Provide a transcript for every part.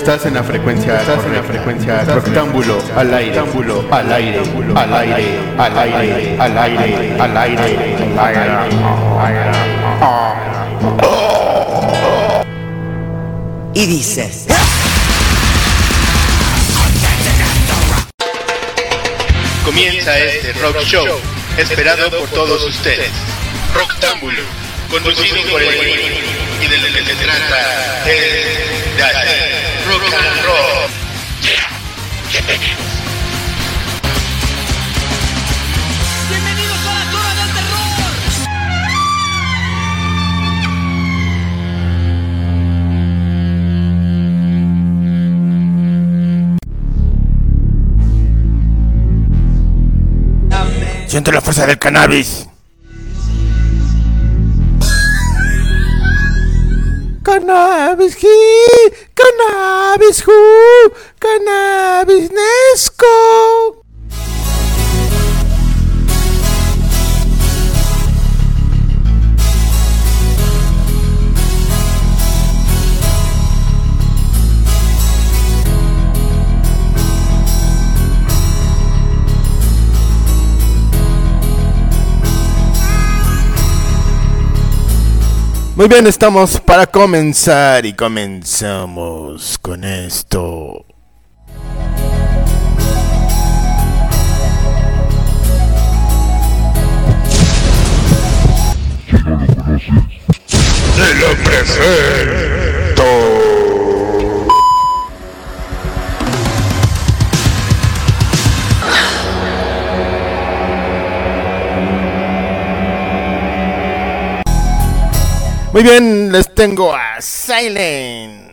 Estás en la frecuencia, estás en la frecuencia rectángulo al aire, rectángulo al aire, al aire, al aire, al aire, al aire, al aire. Y dices. Comienza este rock show esperado por todos ustedes. Rocktámbulo, conducido por el y de lo que se trata es de hacer Siento la fuerza del cannabis. Cannabis he, cannabis who, cannabis nesco. Muy bien, estamos para comenzar y comenzamos con esto. ¡Te lo presento! Muy bien, les tengo a Silent.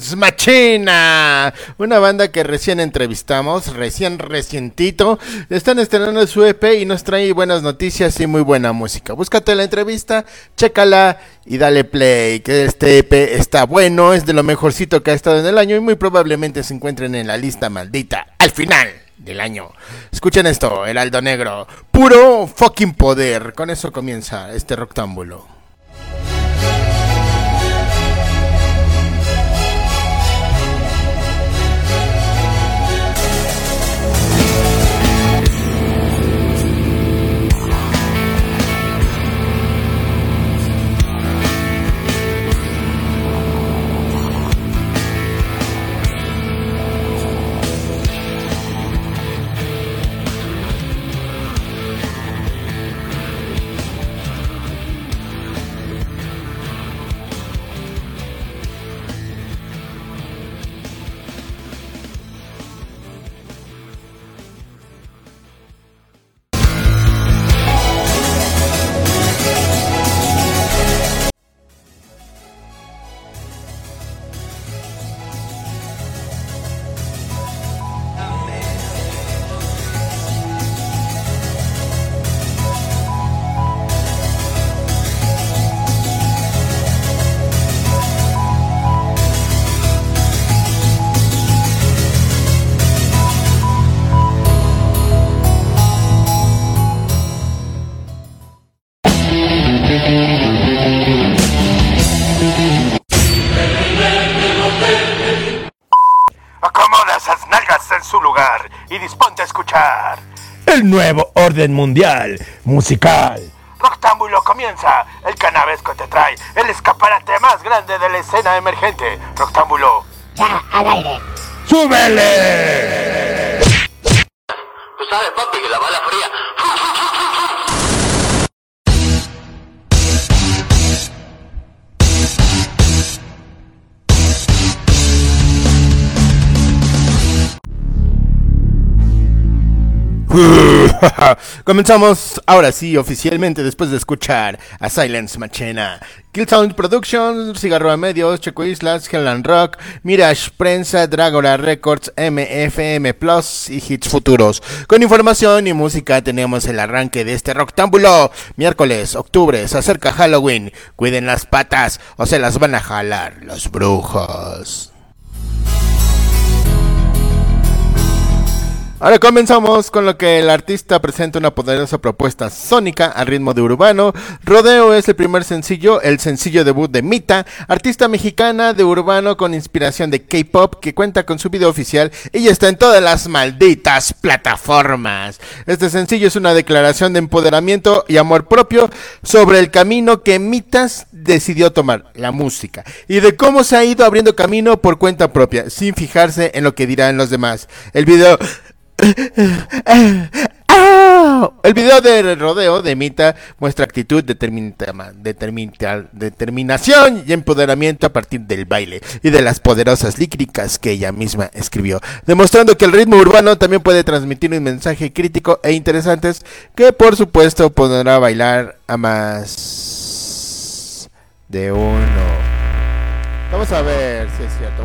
Silence Machina, una banda que recién entrevistamos, recién recientito, están estrenando su EP y nos trae buenas noticias y muy buena música. Búscate la entrevista, chécala y dale play, que este EP está bueno, es de lo mejorcito que ha estado en el año y muy probablemente se encuentren en la lista maldita al final del año. Escuchen esto, el Aldo Negro, puro fucking poder. Con eso comienza este rectángulo. Esas nalgas en su lugar y disponte a escuchar. El nuevo orden mundial musical. Roctámbulo comienza. El canabesco te trae el escaparate más grande de la escena emergente. Roctámbulo. ¡Súbele! Tú sabes, papi, que la bala fría. Comenzamos ahora sí, oficialmente, después de escuchar a Silence Machina. Killsound Productions, Cigarro a Medios, Checo Islas, Hellland Rock, Mirage Prensa, Dragora Records, MFM Plus y Hits Futuros. Con información y música tenemos el arranque de este Rocktámbulo. Miércoles, octubre, se acerca Halloween. Cuiden las patas o se las van a jalar los brujos. Ahora comenzamos con lo que el artista presenta una poderosa propuesta sónica al ritmo de urbano. Rodeo es el primer sencillo, el sencillo debut de Mita, artista mexicana de urbano con inspiración de K-pop que cuenta con su video oficial y está en todas las malditas plataformas. Este sencillo es una declaración de empoderamiento y amor propio sobre el camino que Mitas decidió tomar, la música, y de cómo se ha ido abriendo camino por cuenta propia, sin fijarse en lo que dirán los demás. El video el video de rodeo de Mita muestra actitud, determinación y empoderamiento a partir del baile y de las poderosas lícricas que ella misma escribió, demostrando que el ritmo urbano también puede transmitir un mensaje crítico e interesante que por supuesto podrá bailar a más de uno. Vamos a ver si es cierto.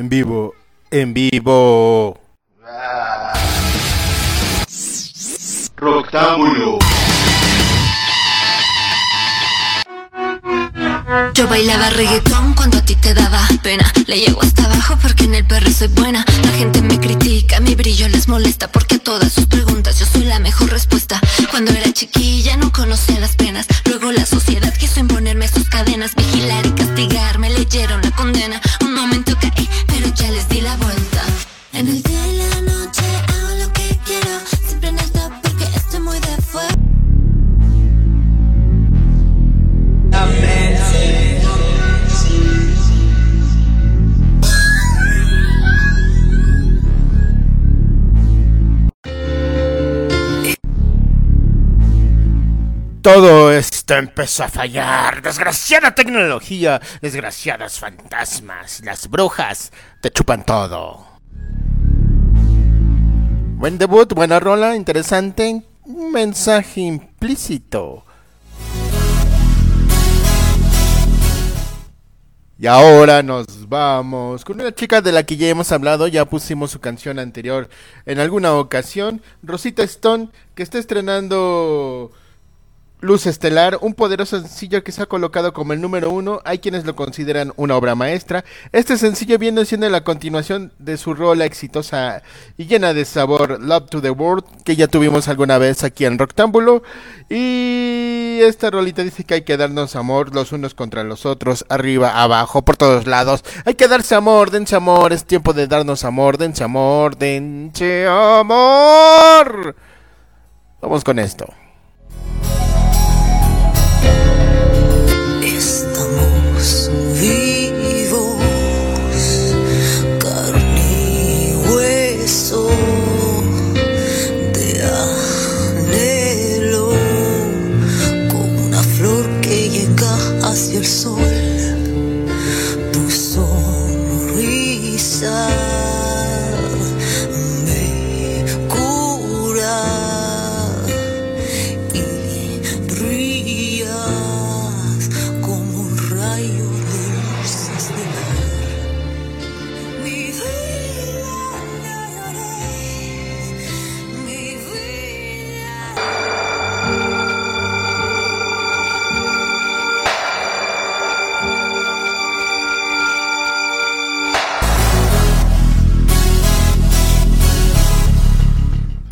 En vivo, en vivo. Roctábulo. Yo bailaba reggaetón cuando a ti te daba pena. Le llego hasta abajo porque en el perro soy buena. La gente me critica, mi brillo les molesta porque a todas sus preguntas yo soy la mejor respuesta. Cuando era chiquilla no conocía las penas. Luego la sociedad quiso imponerme sus cadenas, vigilar y castigar. Me leyeron la condena. Un momento caí, ya les di la vuelta. En el día y la noche hago lo que quiero. Siempre en el top porque estoy muy de fuego. Todo esto empezó a fallar. Desgraciada tecnología, desgraciadas fantasmas, las brujas te chupan todo. Buen debut, buena rola, interesante, un mensaje implícito. Y ahora nos vamos con una chica de la que ya hemos hablado, ya pusimos su canción anterior en alguna ocasión, Rosita Stone, que está estrenando Luz Estelar, un poderoso sencillo que se ha colocado como el número uno. Hay quienes lo consideran una obra maestra. Este sencillo viene siendo la continuación de su rola exitosa y llena de sabor, Love to the World, que ya tuvimos alguna vez aquí en Roctámbulo. Y esta rolita dice que hay que darnos amor los unos contra los otros, arriba, abajo, por todos lados. Hay que darse amor, dense amor, es tiempo de darnos amor, dense amor, dense amor. Vamos con esto.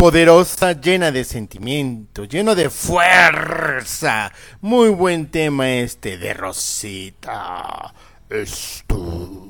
Poderosa, llena de sentimiento, lleno de fuerza. Muy buen tema este de Rosita. Esto.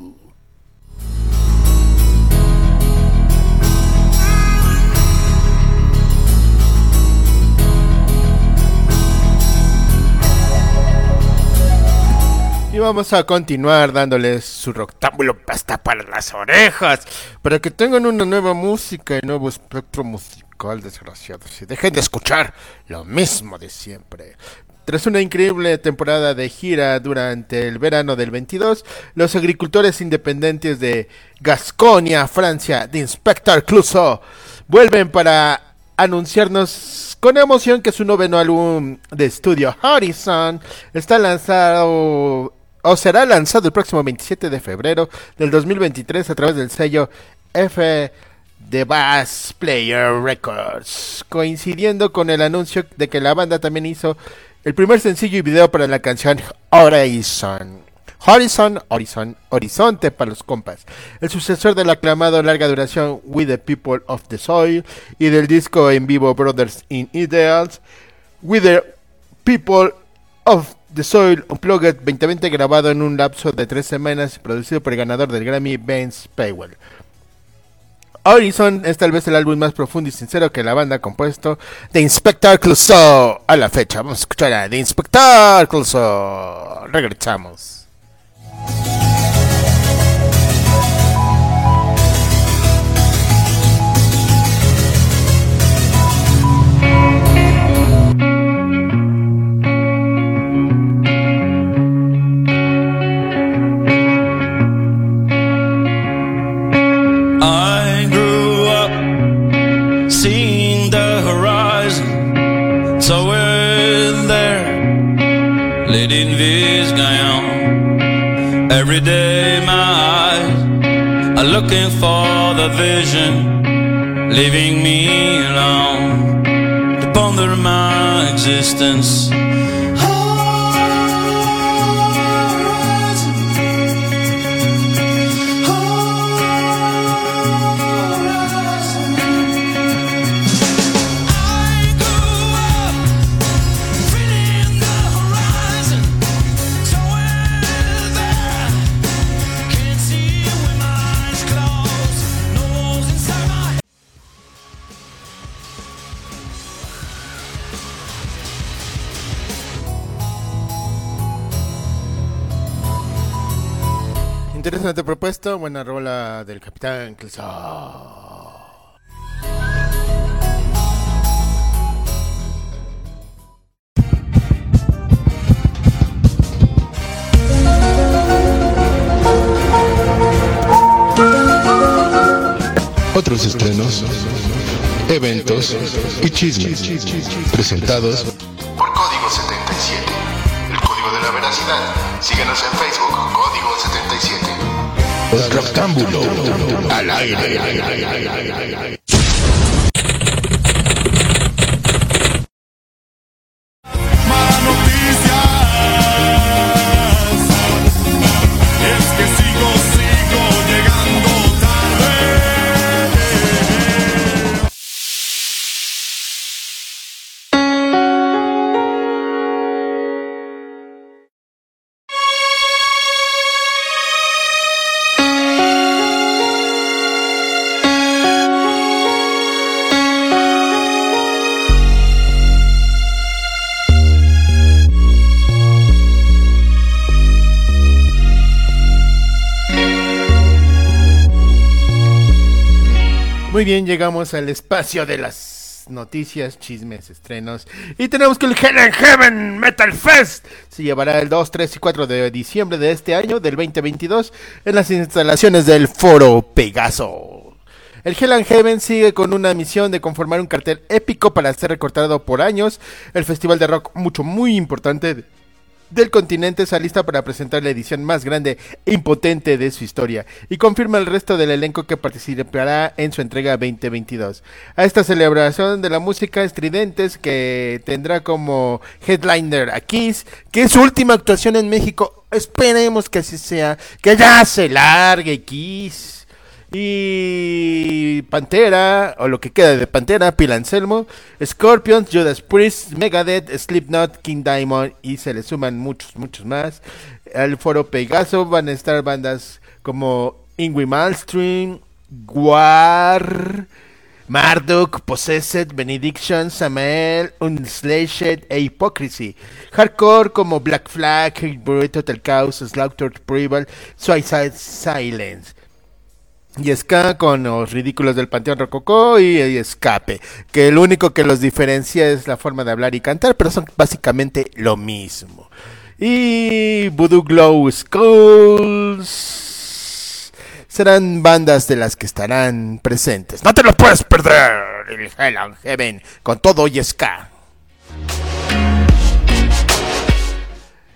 Y vamos a continuar dándoles su rectángulo pasta para las orejas, para que tengan una nueva música y nuevo espectro musical, desgraciados, y dejen de escuchar lo mismo de siempre. Tras una increíble temporada de gira durante el verano del 22, los agricultores independientes de Gasconia, Francia, de Inspector Clouseau, vuelven para anunciarnos con emoción que su noveno álbum de estudio Horizon está lanzado o será lanzado el próximo 27 de febrero del 2023 a través del sello F de Bass Player Records, coincidiendo con el anuncio de que la banda también hizo el primer sencillo y video para la canción Horizon. Horizon, Horizon, Horizonte para los compas. El sucesor del aclamado larga duración We the People of the Soil y del disco en vivo Brothers in Ideals. We the People of the Soil Unplugged 2020 grabado en un lapso de tres semanas y producido por el ganador del Grammy Vince Paywell. Horizon es tal vez el álbum más profundo y sincero que la banda ha compuesto de Inspector Clouseau a la fecha. Vamos a escuchar a The Inspector Clouseau. Regresamos. Looking for the vision, leaving me alone to ponder my existence. Propuesta, buena rola del Capitán Clouseau. Otros estrenos, eventos y chismes presentados por Código 77. El código de la veracidad. Síguenos en Facebook, Código 77. Rectángulo al aire. Muy bien, llegamos al espacio de las noticias, chismes, estrenos. Y tenemos que el Hell Heaven Metal Fest se llevará el 2, 3 y 4 de diciembre de este año, del 2022, en las instalaciones del Foro Pegaso. El Hell and Heaven sigue con una misión de conformar un cartel épico para ser recortado por años. El festival de rock mucho, muy importante del continente se alista para presentar la edición más grande e impotente de su historia y confirma el resto del elenco que participará en su entrega 2022. A esta celebración de la música estridentes que tendrá como headliner a Kiss, que es su última actuación en México, esperemos que así sea, que ya se largue Kiss. Y Pantera, o lo que queda de Pantera, Pil Anselmo, Scorpions, Judas Priest, Megadeth, Slipknot, King Diamond y se le suman muchos, muchos más. Al foro Pegaso van a estar bandas como Ingrid Malmsteen, Guar, Marduk, Possessed, Benediction, Samael, Unslashed e Hypocrisy. Hardcore como Black Flag, Hate Total Chaos, Slaughter Prival, Suicide Silence. Y con los ridículos del Panteón Rococó y, Escape, que el único que los diferencia es la forma de hablar y cantar, pero son básicamente lo mismo. Y Voodoo Glow Skulls serán bandas de las que estarán presentes. No te lo puedes perder, el Hell Heaven, con todo y ska.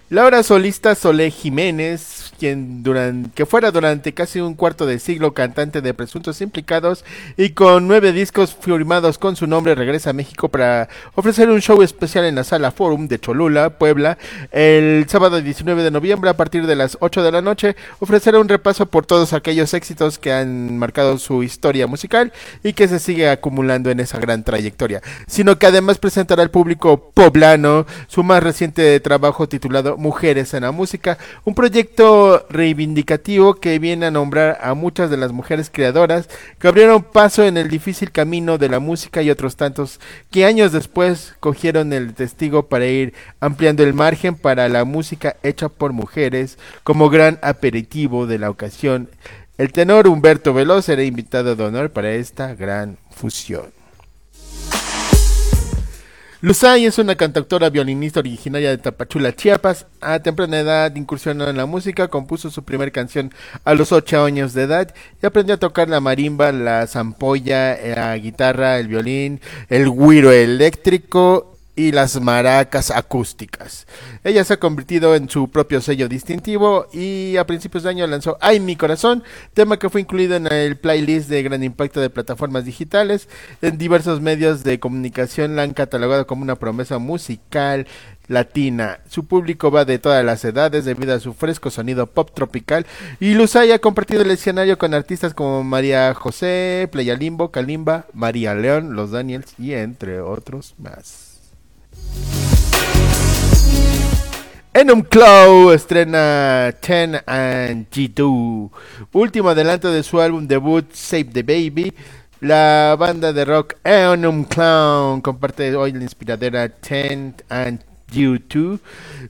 La hora solista Solé Jiménez que fuera durante casi un cuarto de siglo cantante de presuntos implicados y con nueve discos firmados con su nombre regresa a México para ofrecer un show especial en la sala Forum de Cholula, Puebla, el sábado 19 de noviembre a partir de las 8 de la noche. Ofrecerá un repaso por todos aquellos éxitos que han marcado su historia musical y que se sigue acumulando en esa gran trayectoria, sino que además presentará al público poblano su más reciente trabajo titulado Mujeres en la Música, un proyecto reivindicativo que viene a nombrar a muchas de las mujeres creadoras que abrieron paso en el difícil camino de la música y otros tantos que años después cogieron el testigo para ir ampliando el margen para la música hecha por mujeres como gran aperitivo de la ocasión. El tenor Humberto Veloz será invitado de honor para esta gran fusión. Luzay es una cantautora violinista originaria de Tapachula, Chiapas. A temprana edad incursionó en la música, compuso su primer canción a los 8 años de edad y aprendió a tocar la marimba, la zampolla, la guitarra, el violín, el güiro eléctrico y las maracas acústicas. Ella se ha convertido en su propio sello distintivo y a principios de año lanzó Ay mi corazón, tema que fue incluido en el playlist de gran impacto de plataformas digitales. En diversos medios de comunicación la han catalogado como una promesa musical latina. Su público va de todas las edades debido a su fresco sonido pop tropical y Luzay ha compartido el escenario con artistas como María José, Playa Limbo, Kalimba, María León, Los Daniels y entre otros más. Enum Clow estrena 10 and G2, último adelanto de su álbum debut Save the Baby. La banda de rock Enum Clown comparte hoy la inspiradora 10 and G2,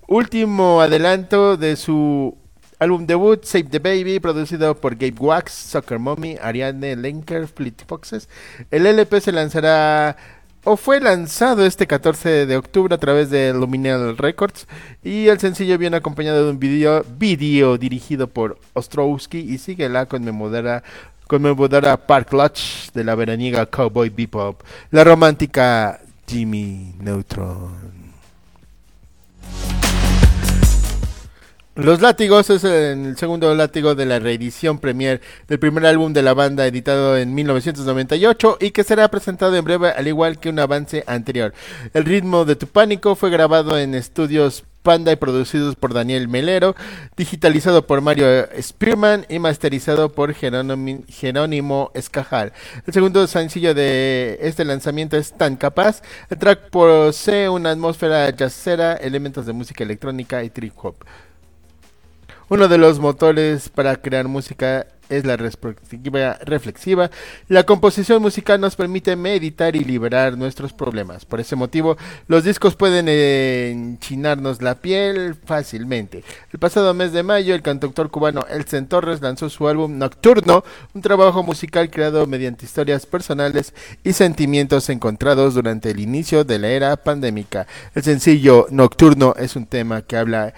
último adelanto de su álbum debut Save the Baby, producido por Gabe Wax, Soccer Mommy, Ariane Lenker, Fleet Foxes. El LP se lanzará o fue lanzado este 14 de octubre a través de Luminal Records y el sencillo viene acompañado de un video, video dirigido por Ostrowski y sigue la conmemoradora conmemoradora Park Lodge de la veraniega Cowboy Bebop, la romántica Jimmy Neutron. Los Látigos es el segundo látigo de la reedición premier del primer álbum de la banda editado en 1998 y que será presentado en breve al igual que un avance anterior. El ritmo de Tu Pánico fue grabado en estudios Panda y producidos por Daniel Melero, digitalizado por Mario Spearman y masterizado por Jerónimo, Jerónimo Escajal. El segundo sencillo de este lanzamiento es Tan Capaz. El track posee una atmósfera jazzera, elementos de música electrónica y trip hop. Uno de los motores para crear música es la perspectiva reflexiva. La composición musical nos permite meditar y liberar nuestros problemas. Por ese motivo, los discos pueden enchinarnos la piel fácilmente. El pasado mes de mayo, el cantautor cubano Elsen Torres lanzó su álbum Nocturno, un trabajo musical creado mediante historias personales y sentimientos encontrados durante el inicio de la era pandémica. El sencillo Nocturno es un tema que habla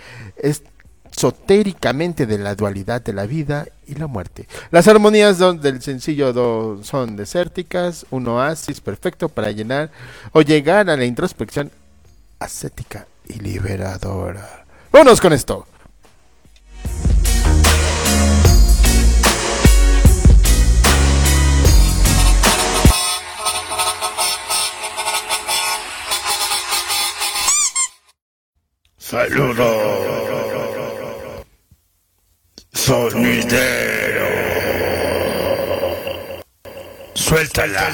esotéricamente de la dualidad de la vida y la muerte. Las armonías del sencillo do- son desérticas, un oasis perfecto para llenar o llegar a la introspección ascética y liberadora. Vámonos con esto. Saludos. Sonidero. Suéltala.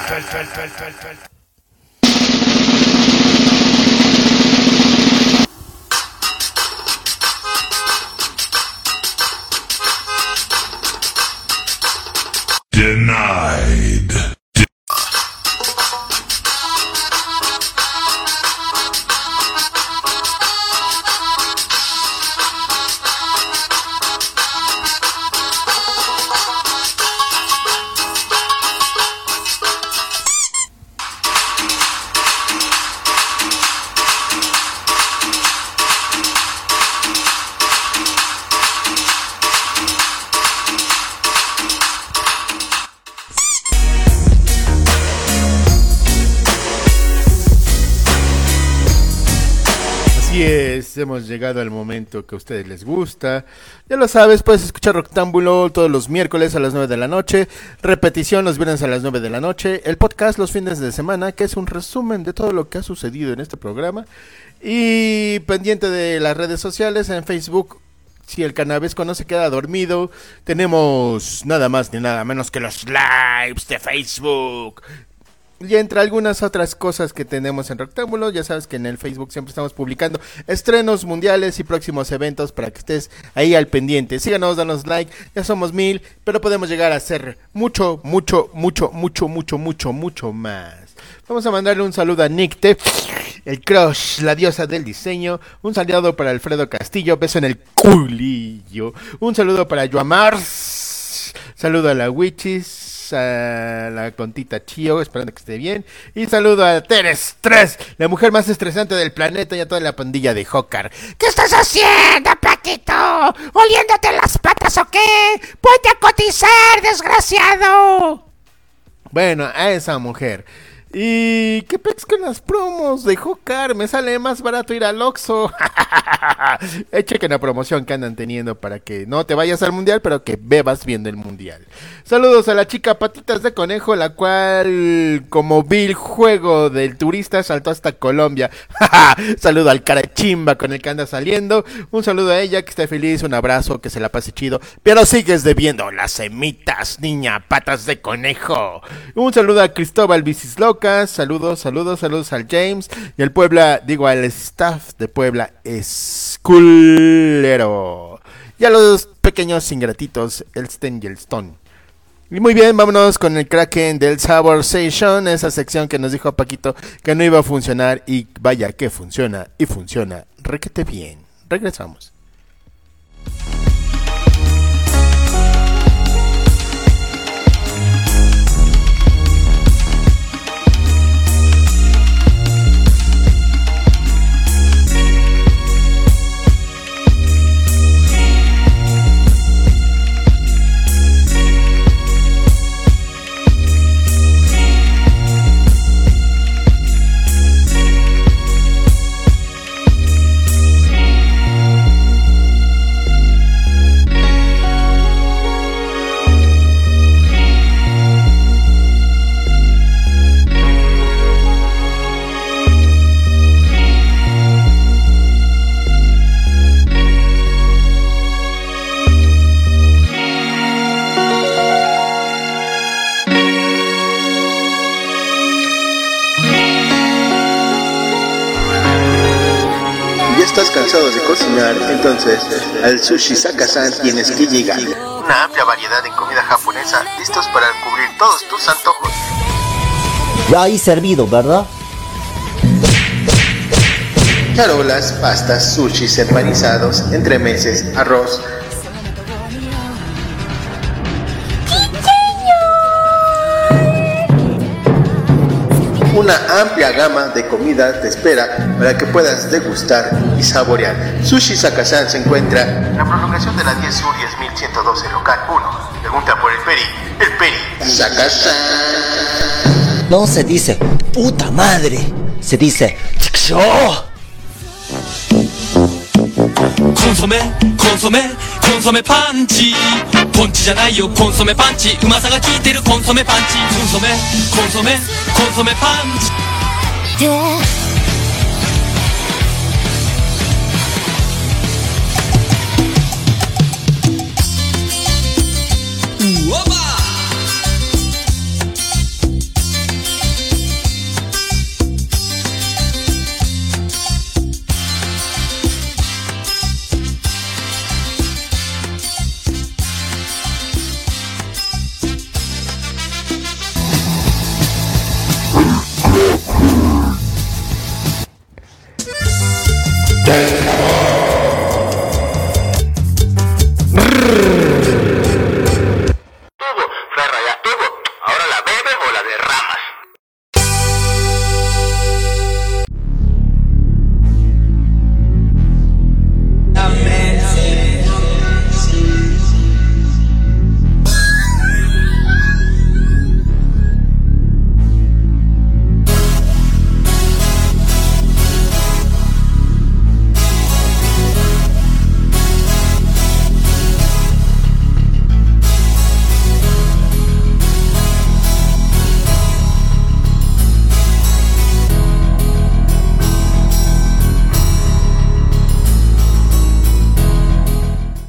Hemos llegado al momento que a ustedes les gusta. Ya lo sabes, puedes escuchar Rectángulo todos los miércoles a las 9 de la noche, repetición los viernes a las 9 de la noche, el podcast los fines de semana, que es un resumen de todo lo que ha sucedido en este programa. Y pendiente de las redes sociales en Facebook. Si el canavesco no se queda dormido, tenemos nada más ni nada menos que los lives de Facebook. Y entre algunas otras cosas que tenemos en Rectángulo, ya sabes que en el Facebook siempre estamos publicando estrenos mundiales y próximos eventos para que estés ahí al pendiente. Síganos, danos like, ya somos mil, pero podemos llegar a ser mucho, mucho, mucho, mucho, mucho, mucho, mucho más. Vamos a mandarle un saludo a Nicte, el crush, la diosa del diseño. Un saludo para Alfredo Castillo, beso en el culillo. Un saludo para Joamars. Saludo a la Witches a la Contita Chio, esperando que esté bien. Y saludo a Teres 3, la mujer más estresante del planeta y a toda la pandilla de Hokar. ¿Qué estás haciendo, Platito? ¿Oliéndote las patas o qué? ¡Ponte a cotizar, desgraciado! Bueno, a esa mujer. ¿Y qué pex con las promos de Hokar? Me sale más barato ir al Oxxo. Eh, Chequen la promoción que andan teniendo para que no te vayas al mundial, pero que bebas viendo el mundial. Saludos a la chica Patitas de Conejo, la cual, como vil juego del turista, saltó hasta Colombia. saludo al cara chimba con el que anda saliendo. Un saludo a ella, que esté feliz, un abrazo, que se la pase chido. Pero sigues debiendo las semitas, niña, patas de conejo. Un saludo a Cristóbal Saludos, saludos, saludos al James y al Puebla, digo al staff de Puebla Esculero. Y a los pequeños ingratitos, el Stone. Y muy bien, vámonos con el Kraken del Sabor Station, esa sección que nos dijo Paquito que no iba a funcionar y vaya que funciona y funciona requete bien. Regresamos. Entonces, al Sushi Sakasan tienes que llegar. Una amplia variedad en comida japonesa, listos para cubrir todos tus antojos. Ya ahí servido, ¿verdad? Charolas, pastas, sushis empanizados, entremeses, arroz. Una amplia gama de comida te espera para que puedas degustar y saborear. Sushi Sakasan se encuentra en la prolongación de la 10 Sur 10112, local 1. Pregunta por el Peri. El Peri. Sakasan. No se dice puta madre, se dice ¡Chixo! コンソメコンソメコンソメパンチポンチじゃないよコンソメパンチうまさが効いてるコンソメパンチコンソメコンソメコンソメパンチ う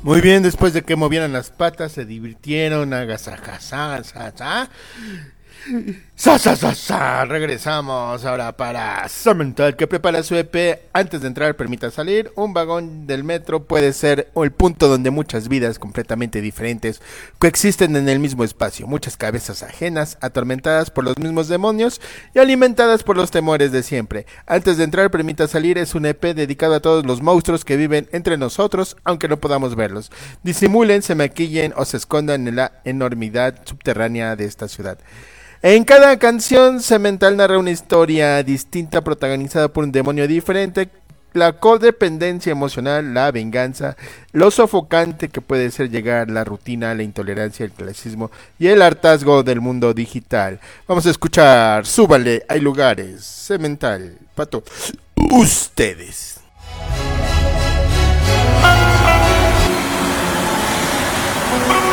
Muy bien, después de que movieran las patas, se divirtieron, agasajaza, sa, sa. Sa, sa, sa, sa. Regresamos ahora para Summertal, que prepara su EP. Antes de entrar, permita salir. Un vagón del metro puede ser el punto donde muchas vidas completamente diferentes coexisten en el mismo espacio. Muchas cabezas ajenas, atormentadas por los mismos demonios y alimentadas por los temores de siempre. Antes de entrar, permita salir es un EP dedicado a todos los monstruos que viven entre nosotros, aunque no podamos verlos. Disimulen, se maquillen o se escondan en la enormidad subterránea de esta ciudad. En cada canción, Cemental narra una historia distinta protagonizada por un demonio diferente, la codependencia emocional, la venganza, lo sofocante que puede ser llegar la rutina, la intolerancia, el clasismo y el hartazgo del mundo digital. Vamos a escuchar, súbale, hay lugares, Cemental, pato, ustedes.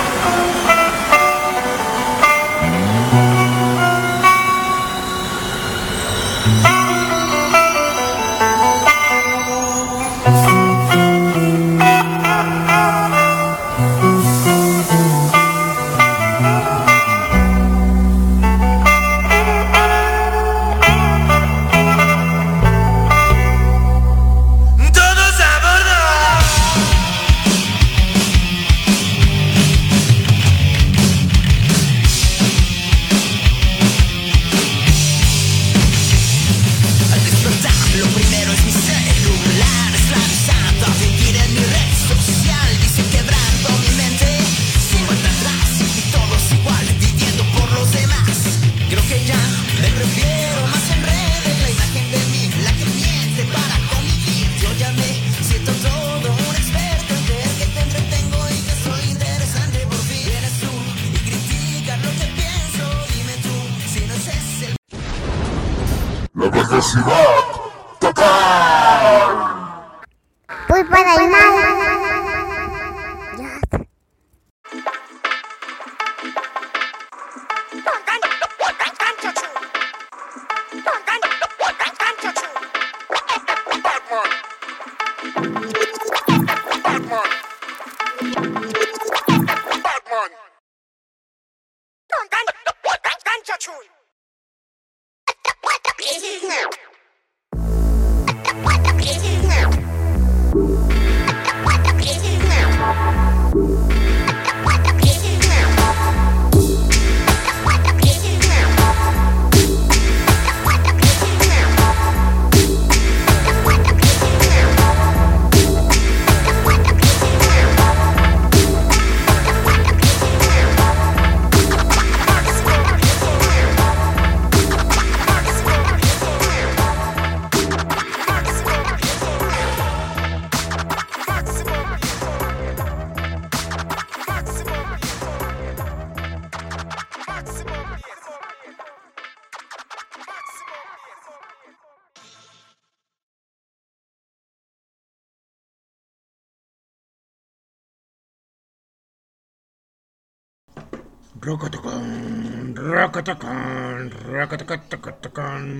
Rock-a-tacon, rock-a-tacon, rock-a-tacon.